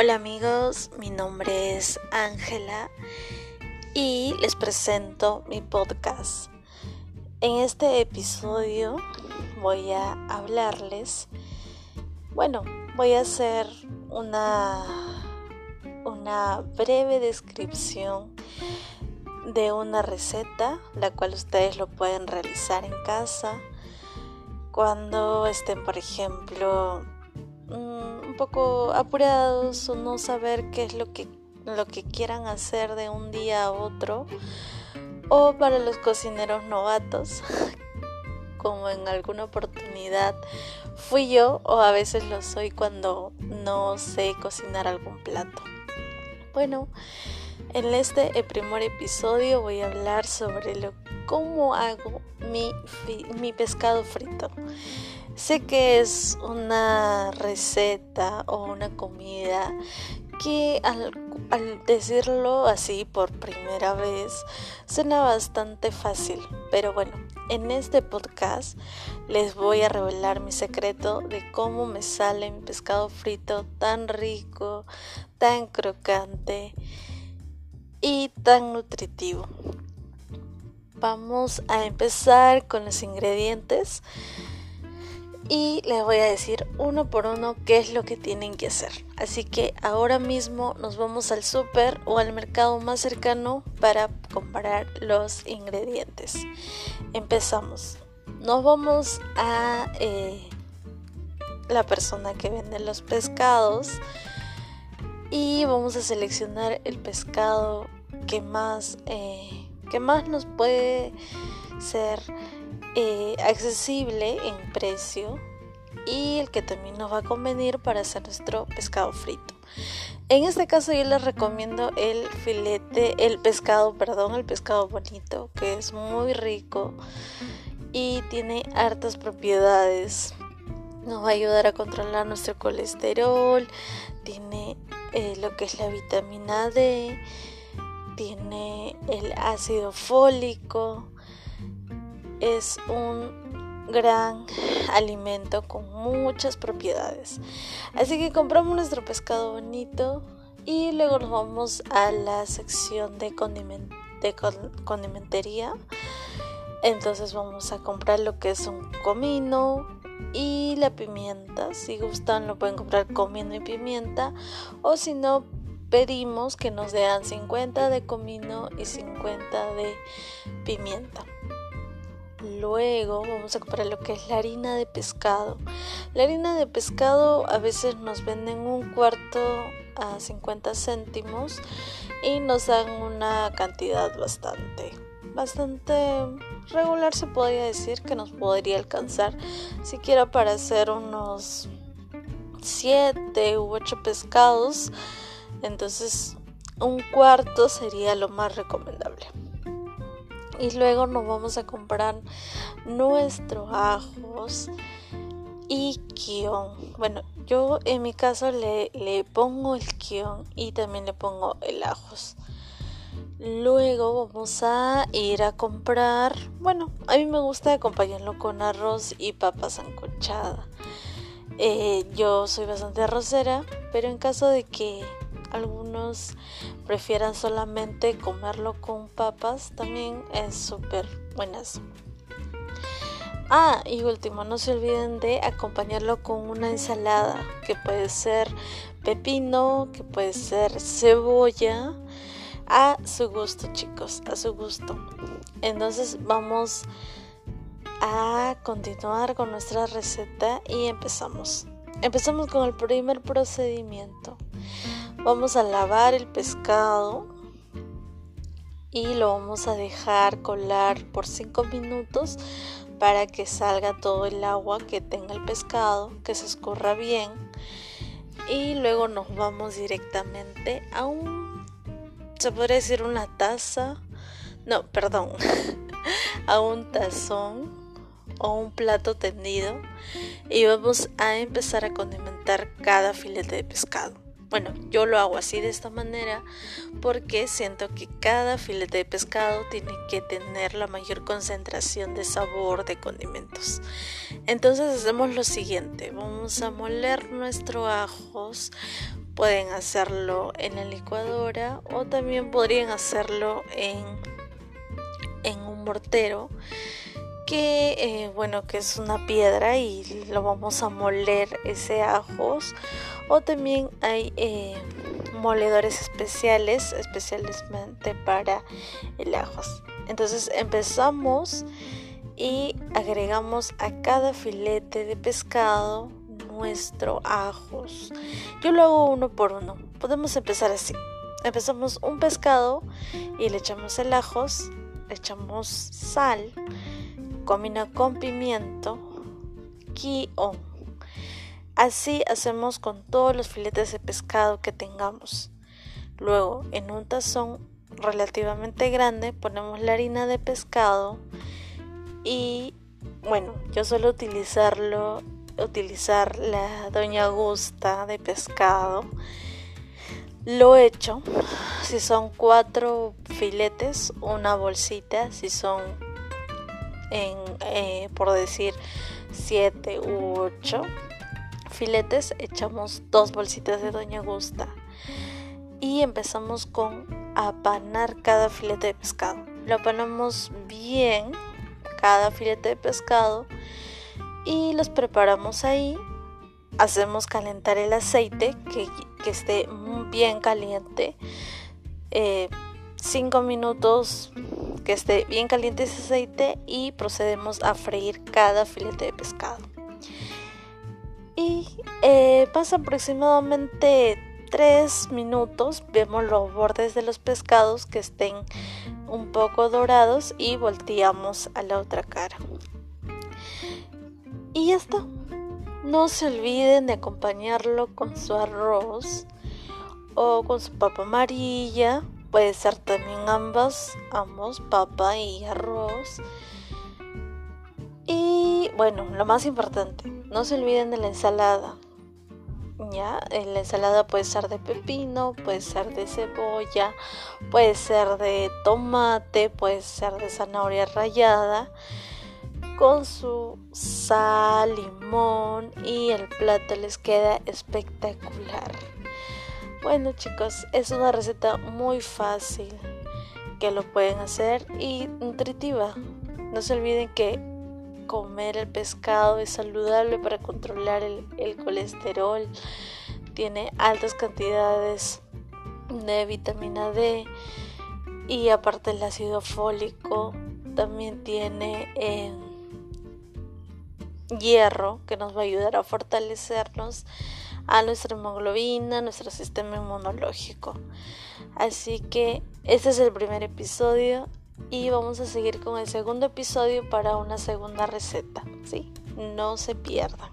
Hola amigos, mi nombre es Ángela y les presento mi podcast. En este episodio voy a hablarles, bueno, voy a hacer una, una breve descripción de una receta, la cual ustedes lo pueden realizar en casa cuando estén, por ejemplo, mm, un poco apurados o no saber qué es lo que, lo que quieran hacer de un día a otro, o para los cocineros novatos, como en alguna oportunidad fui yo, o a veces lo soy cuando no sé cocinar algún plato. Bueno, en este primer episodio voy a hablar sobre lo cómo hago mi, mi pescado frito. Sé que es una receta o una comida que al, al, decirlo así por primera vez suena bastante fácil, pero bueno, en este podcast les voy a revelar mi secreto de cómo me sale mi pescado frito tan rico, tan crocante y tan nutritivo. Vamos a empezar con los ingredientes y les voy a decir uno por uno qué es lo que tienen que hacer. Así que ahora mismo nos vamos al súper o al mercado más cercano para comprar los ingredientes. Empezamos. Nos vamos a eh, la persona que vende los pescados y vamos a seleccionar el pescado que más, eh, que más nos puede ser eh, accesible en precio y el que también nos va a convenir para hacer nuestro pescado frito. En este caso yo les recomiendo el filete, el pescado, perdón, el pescado bonito, que es muy rico y tiene hartas propiedades. Nos va a ayudar a controlar nuestro colesterol, tiene eh, lo que es la vitamina D, tiene el ácido fólico, es un gran alimento con muchas propiedades. Así que compramos nuestro pescado bonito y luego nos vamos a la sección de, de condimentería. Entonces vamos a comprar lo que es un comino, y la pimienta. Si gustan lo pueden comprar comino y pimienta o si no pedimos que nos den 50 de comino y 50 de pimienta. Luego vamos a comprar lo que es la harina de pescado. La harina de pescado a veces nos venden un cuarto a 50 céntimos y nos dan una cantidad bastante, bastante regular se podría decir que nos podría alcanzar siquiera para hacer unos 7 u 8 pescados. Entonces un cuarto sería lo más recomendable. Y luego nos vamos a comprar nuestros ajos y kion. Bueno, yo en mi caso le, le pongo el kion y también le pongo el ajos. Luego vamos a ir a comprar, bueno, a mí me gusta acompañarlo con arroz y papas sancochada. Eh, yo soy bastante arrocera, pero en caso de que algunos prefieran solamente comerlo con papas, también es súper buenas. Ah, y último, no se olviden de acompañarlo con una ensalada, que puede ser pepino, que puede ser cebolla a su gusto, chicos, a su gusto. Entonces vamos a continuar con nuestra receta y empezamos. Empezamos con el primer procedimiento. Vamos a lavar el pescado y lo vamos a dejar colar por 5 minutos para que salga todo el agua que tenga el pescado, que se escurra bien. Y luego nos vamos directamente a un se podría decir una taza, no, perdón, a un tazón o un plato tendido y vamos a empezar a condimentar cada filete de pescado. Bueno, yo lo hago así de esta manera porque siento que cada filete de pescado tiene que tener la mayor concentración de sabor de condimentos. Entonces hacemos lo siguiente, vamos a moler nuestros ajos pueden hacerlo en la licuadora o también podrían hacerlo en, en un mortero que eh, bueno que es una piedra y lo vamos a moler ese ajos. O también hay eh, moledores especiales especialmente para el ajos. Entonces empezamos y agregamos a cada filete de pescado nuestro ajos. Yo lo hago uno por uno. Podemos empezar así. Empezamos un pescado y le echamos el ajos le echamos sal combina con pimiento, guion. Así hacemos con todos los filetes de pescado que tengamos. Luego, en un tazón relativamente grande, ponemos la harina de pescado y bueno, yo suelo utilizarlo, utilizar la Doña Gusta de pescado. Lo hecho, si son cuatro filetes, una bolsita, si son en, eh, por decir, 7 u 8 filetes, echamos dos bolsitas de Doña Gusta y empezamos con apanar cada filete de pescado. Lo apanamos bien, cada filete de pescado, y los preparamos ahí. Hacemos calentar el aceite que, que esté bien caliente. 5 eh, minutos que esté bien caliente ese aceite y procedemos a freír cada filete de pescado. Y eh, pasa aproximadamente 3 minutos, vemos los bordes de los pescados que estén un poco dorados y volteamos a la otra cara. Y ya está. No se olviden de acompañarlo con su arroz o con su papa amarilla Puede ser también ambas, ambos, papa y arroz. Y bueno, lo más importante, no se olviden de la ensalada. Ya, eh, la ensalada puede ser de pepino, puede ser de cebolla, puede ser de tomate, puede ser de zanahoria rallada, con su sal, limón y el plato les queda espectacular. Bueno chicos, es una receta muy fácil que lo pueden hacer y nutritiva. No se olviden que comer el pescado es saludable para controlar el, colesterol. Tiene altas cantidades de vitamina D y aparte el ácido fólico también tiene eh, hierro que nos va a ayudar a fortalecernos a nuestra hemoglobina, nuestro sistema inmunológico. Así que este es el primer episodio y vamos a seguir con el segundo episodio para una segunda receta, ¿sí? No se pierdan.